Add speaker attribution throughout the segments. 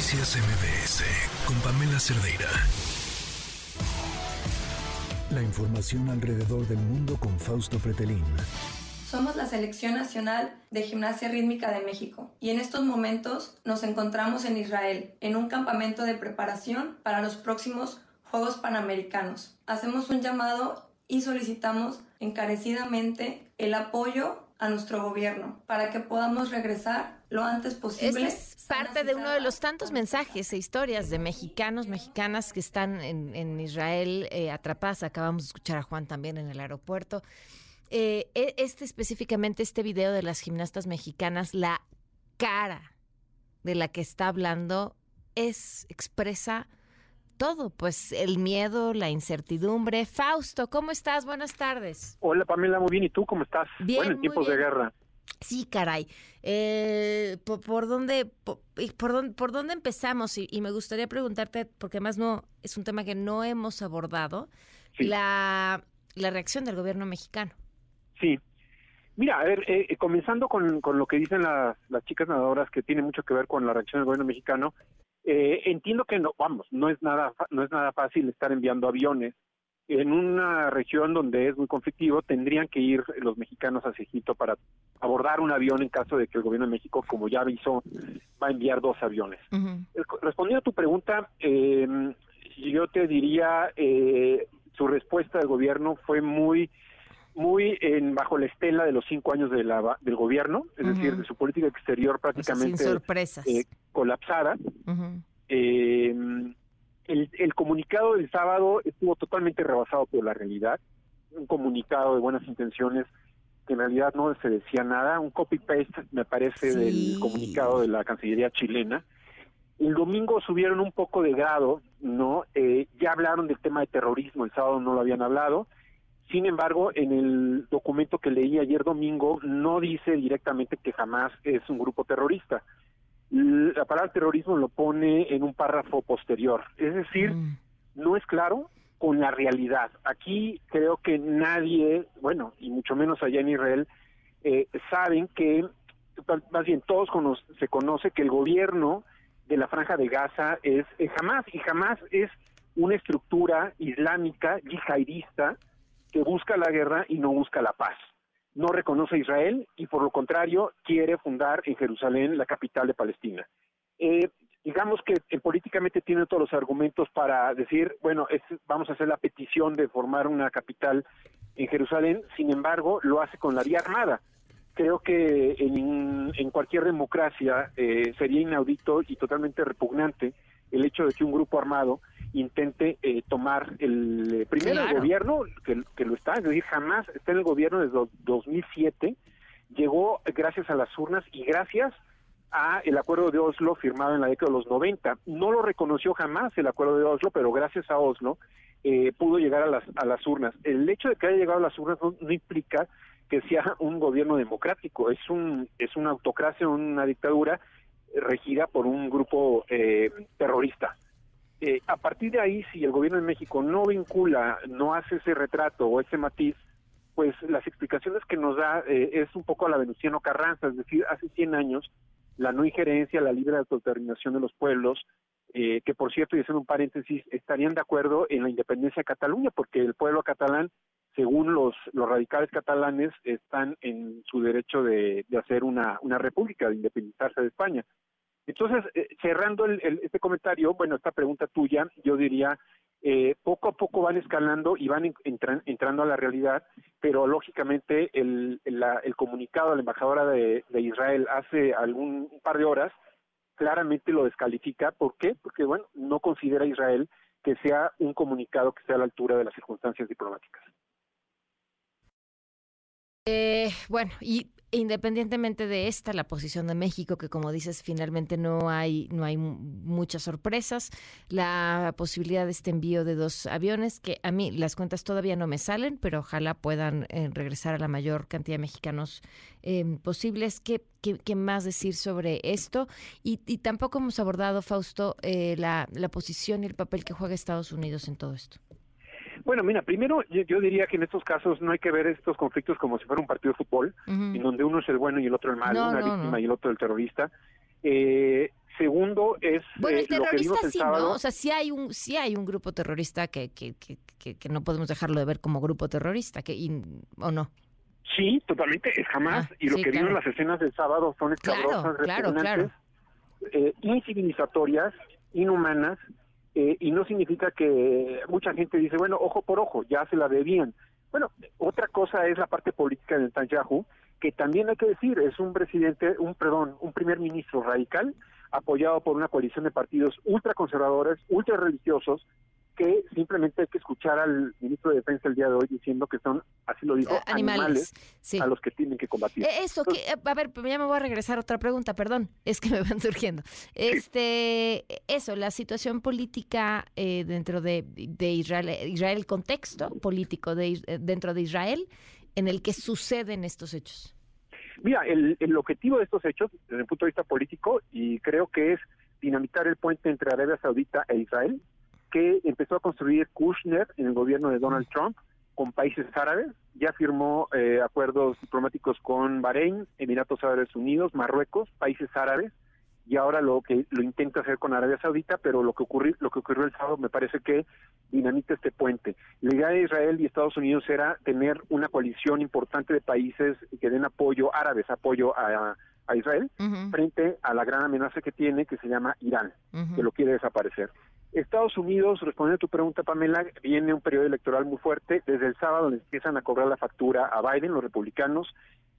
Speaker 1: Noticias MBS con Pamela Cerdeira. La información alrededor del mundo con Fausto Pretelín.
Speaker 2: Somos la Selección Nacional de Gimnasia Rítmica de México y en estos momentos nos encontramos en Israel, en un campamento de preparación para los próximos Juegos Panamericanos. Hacemos un llamado y solicitamos encarecidamente el apoyo a nuestro gobierno para que podamos regresar lo antes posible.
Speaker 3: Este es parte de uno de los tantos mensajes e historias de mexicanos, mexicanas que están en, Israel eh, atrapadas. Acabamos de escuchar a Juan también en el aeropuerto. Eh, e, este específicamente, este video de las gimnastas mexicanas, la cara de la que está hablando es expresa todo, pues el miedo, la incertidumbre. Fausto, ¿cómo estás? Buenas tardes.
Speaker 4: Hola Pamela, muy bien. ¿Y tú cómo estás?
Speaker 3: Bien.
Speaker 4: Bueno, en tiempos de guerra.
Speaker 3: Sí, caray. Eh, por, dónde, por, dónde, por dónde empezamos? Y, me gustaría preguntarte, porque además no es un tema que no hemos abordado, la, la reacción del gobierno mexicano.
Speaker 4: Sí. Mira, a ver, eh, comenzando con, con, lo que dicen las, las chicas nadadoras, que tiene mucho que ver con la reacción del gobierno mexicano, eh, entiendo que no, vamos, no es nada, no es nada fácil estar enviando aviones en una región donde es muy conflictivo. Tendrían que ir los mexicanos hacia Egipto para abordar un avión en caso de que el gobierno de México, como ya avisó, va a enviar dos aviones. Respondiendo a tu pregunta, eh, yo te diría, eh, su respuesta del gobierno fue muy muy en, bajo la estela de los cinco años de la, del gobierno, es decir, de su política exterior prácticamente
Speaker 3: eh,
Speaker 4: colapsada. eh, el, el, comunicado del sábado estuvo totalmente rebasado por la realidad, un comunicado de buenas intenciones que en realidad no se decía nada, un copy-paste me parece del comunicado de la Cancillería chilena. El domingo subieron un poco de grado, ¿no? Eh, ya hablaron del tema de terrorismo, el sábado no lo habían hablado, sin embargo, en el documento que leí ayer domingo no dice directamente que jamás es un grupo terrorista. La palabra terrorismo lo pone en un párrafo posterior. Es decir, mm. no es claro con la realidad. Aquí creo que nadie, bueno, y mucho menos allá en Israel, eh, saben que, más bien todos se conoce que el gobierno de la franja de Gaza es jamás, y jamás es una estructura islámica yihadista que busca la guerra y no busca la paz. No reconoce a Israel y por lo contrario quiere fundar en Jerusalén la capital de Palestina. Eh, digamos que políticamente tiene todos los argumentos para decir, bueno, vamos a hacer la petición de formar una capital en Jerusalén, sin embargo, lo hace con la vía armada. Creo que en, cualquier democracia eh, sería inaudito y totalmente repugnante el hecho de que un grupo armado intente eh, tomar el eh, primero el gobierno que, que, lo está, es decir, jamás está en el gobierno desde 2007, llegó gracias a las urnas y gracias a el acuerdo de Oslo firmado en la década de los 90. No lo reconoció jamás el acuerdo de Oslo, pero gracias a Oslo eh, pudo llegar a las, a las urnas. El hecho de que haya llegado a las urnas no, no implica que sea un gobierno democrático, es un es una autocracia, una dictadura regida por un grupo eh, terrorista. Eh, a partir de ahí, si el gobierno de México no vincula, no hace ese retrato o ese matiz, pues las explicaciones que nos da eh, es un poco a la Venustiano Carranza, es decir, hace 100 años la no injerencia, la libre autodeterminación de los pueblos, eh, que por cierto, y haciendo un paréntesis, estarían de acuerdo en la independencia de Cataluña, porque el pueblo catalán, según los, los radicales catalanes, están en su derecho de, de hacer una, una república, de independizarse de España. Entonces, eh, cerrando este comentario, bueno, esta pregunta tuya, yo diría, eh, poco a poco van escalando y van entrando a la realidad, pero lógicamente el, comunicado de la embajadora de, Israel hace algún par de horas claramente lo descalifica. ¿Por qué? Porque, bueno, no considera Israel que sea un comunicado que sea a la altura de las circunstancias diplomáticas.
Speaker 3: Eh, bueno, y Independientemente de esta, la posición de México, que como dices, finalmente no hay, no hay muchas sorpresas, la posibilidad de este envío de dos aviones, que a mí las cuentas todavía no me salen, pero ojalá puedan eh, regresar a la mayor cantidad de mexicanos eh, posibles. ¿Qué, ¿Qué, más decir sobre esto? Y, tampoco hemos abordado, Fausto, eh, la, la posición y el papel que juega Estados Unidos en todo esto.
Speaker 4: Bueno, mira, primero yo, diría que en estos casos no hay que ver estos conflictos como si fuera un partido de fútbol, en donde uno es el bueno y el otro el malo, una víctima y el otro el terrorista. Eh, segundo, es
Speaker 3: bueno, el
Speaker 4: eh, lo que
Speaker 3: terrorista
Speaker 4: vimos el
Speaker 3: sí,
Speaker 4: sábado.
Speaker 3: ¿no? O sea, sí hay un, sí hay un grupo terrorista que, que, que, que, que no podemos dejarlo de ver como grupo terrorista, que y- ¿o no?
Speaker 4: Sí, totalmente, es jamás.
Speaker 3: Ah,
Speaker 4: y lo
Speaker 3: sí,
Speaker 4: que vimos en
Speaker 3: claro.
Speaker 4: las escenas del sábado son escabrosas,
Speaker 3: Claro,
Speaker 4: eh, incivilizatorias, inhumanas, eh, y no significa que mucha gente dice, bueno, ojo por ojo, ya se la debían. Bueno, otra cosa es la parte política de Netanyahu, que también hay que decir, es un presidente, un perdón, un primer ministro radical, apoyado por una coalición de partidos ultraconservadores, ultra religiosos, que simplemente hay que escuchar al ministro de Defensa el día de hoy diciendo que son, así lo dijo,
Speaker 3: Eh, animales.
Speaker 4: animales
Speaker 3: Sí.
Speaker 4: a los que tienen que combatir.
Speaker 3: Eh, Eso, que, eh, a ver, ya me voy a regresar a otra pregunta, perdón, es que me van surgiendo. Este, eso, la situación política eh, dentro de, de Israel, Israel, el contexto político de, dentro de Israel en el que suceden estos hechos.
Speaker 4: Mira, el, el objetivo de estos hechos, desde el punto de vista político, y creo que es dinamitar el puente entre Arabia Saudita e Israel, que empezó a construir Kushner en el gobierno de Donald Trump con países árabes, ya firmó eh, acuerdos diplomáticos con Bahrein, Emiratos Árabes Unidos, Marruecos, países árabes, y ahora lo que lo intenta hacer con Arabia Saudita, pero lo que ocurrió, lo que ocurrió el sábado me parece que dinamita este puente. La idea de Israel y Estados Unidos era tener una coalición importante de países que den apoyo, árabes apoyo a, a Israel, frente a la gran amenaza que tiene, que se llama Irán, que lo quiere desaparecer. Estados Unidos, respondiendo a tu pregunta, Pamela, viene un periodo electoral muy fuerte. Desde el sábado le empiezan a cobrar la factura a Biden, los republicanos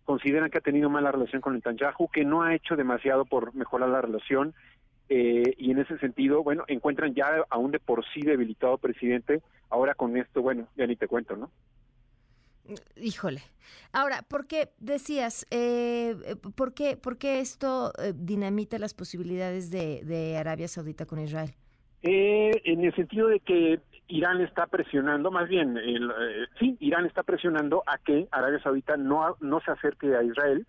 Speaker 4: consideran que ha tenido mala relación con Netanyahu, que no ha hecho demasiado por mejorar la relación, eh, y en ese sentido, bueno, encuentran ya a un de por sí debilitado presidente, ahora con esto, bueno, ya ni te cuento, ¿no?
Speaker 3: Híjole. Ahora, ¿por qué decías, eh, por, qué, por qué esto eh, dinamita las posibilidades de, de Arabia Saudita con Israel?
Speaker 4: Eh, en el sentido de que Irán está presionando, más bien, el, eh, sí, Irán está presionando a que Arabia Saudita no, no se acerque a Israel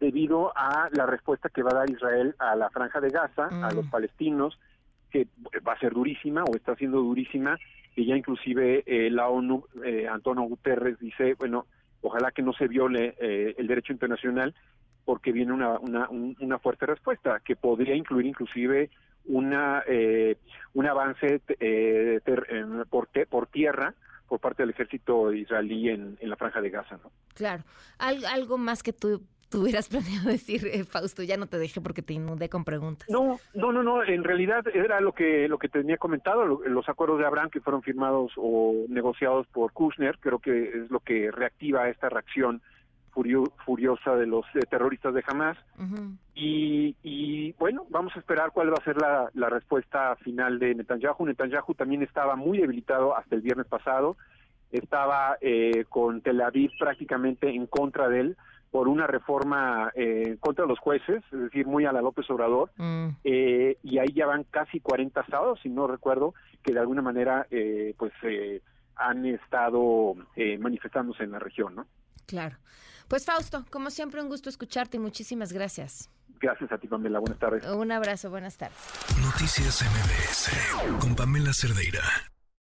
Speaker 4: debido a la respuesta que va a dar Israel a la franja de Gaza, a
Speaker 3: Mm.
Speaker 4: los palestinos, que va a ser durísima o está siendo durísima, y ya inclusive eh, la ONU, eh, Antonio Guterres dice, bueno, ojalá que no se viole eh, el derecho internacional porque viene una, una, un- una fuerte respuesta que podría incluir inclusive una eh, un avance eh, ter- en- por, por tierra por parte del ejército israelí en, en la franja de Gaza. ¿no?
Speaker 3: Claro. Al- algo más que tú tuvieras planeado decir, eh, Fausto, ya no te dejé porque te inundé con preguntas.
Speaker 4: No, no, no, no. En realidad era lo que lo que tenía comentado, lo- los acuerdos de Abraham que fueron firmados o negociados por Kushner, creo que es lo que reactiva esta reacción furio- furiosa de los eh, terroristas de Hamas. Y, y, bueno, vamos a esperar cuál va a ser la, la respuesta final de Netanyahu. Netanyahu también estaba muy debilitado hasta el viernes pasado, estaba eh, con Tel Aviv prácticamente en contra de él por una reforma eh, contra los jueces, es decir, muy a la López Obrador,
Speaker 3: Mm.
Speaker 4: eh, y ahí ya van casi 40 estados, si no recuerdo, que de alguna manera eh, pues eh, han estado eh, manifestándose en la región, ¿no?
Speaker 3: Claro. Pues Fausto, como siempre, un gusto escucharte y muchísimas gracias.
Speaker 4: Gracias a ti, Pamela. Buenas tardes.
Speaker 3: Un abrazo, buenas tardes.
Speaker 1: Noticias MBS con Pamela Cerdeira.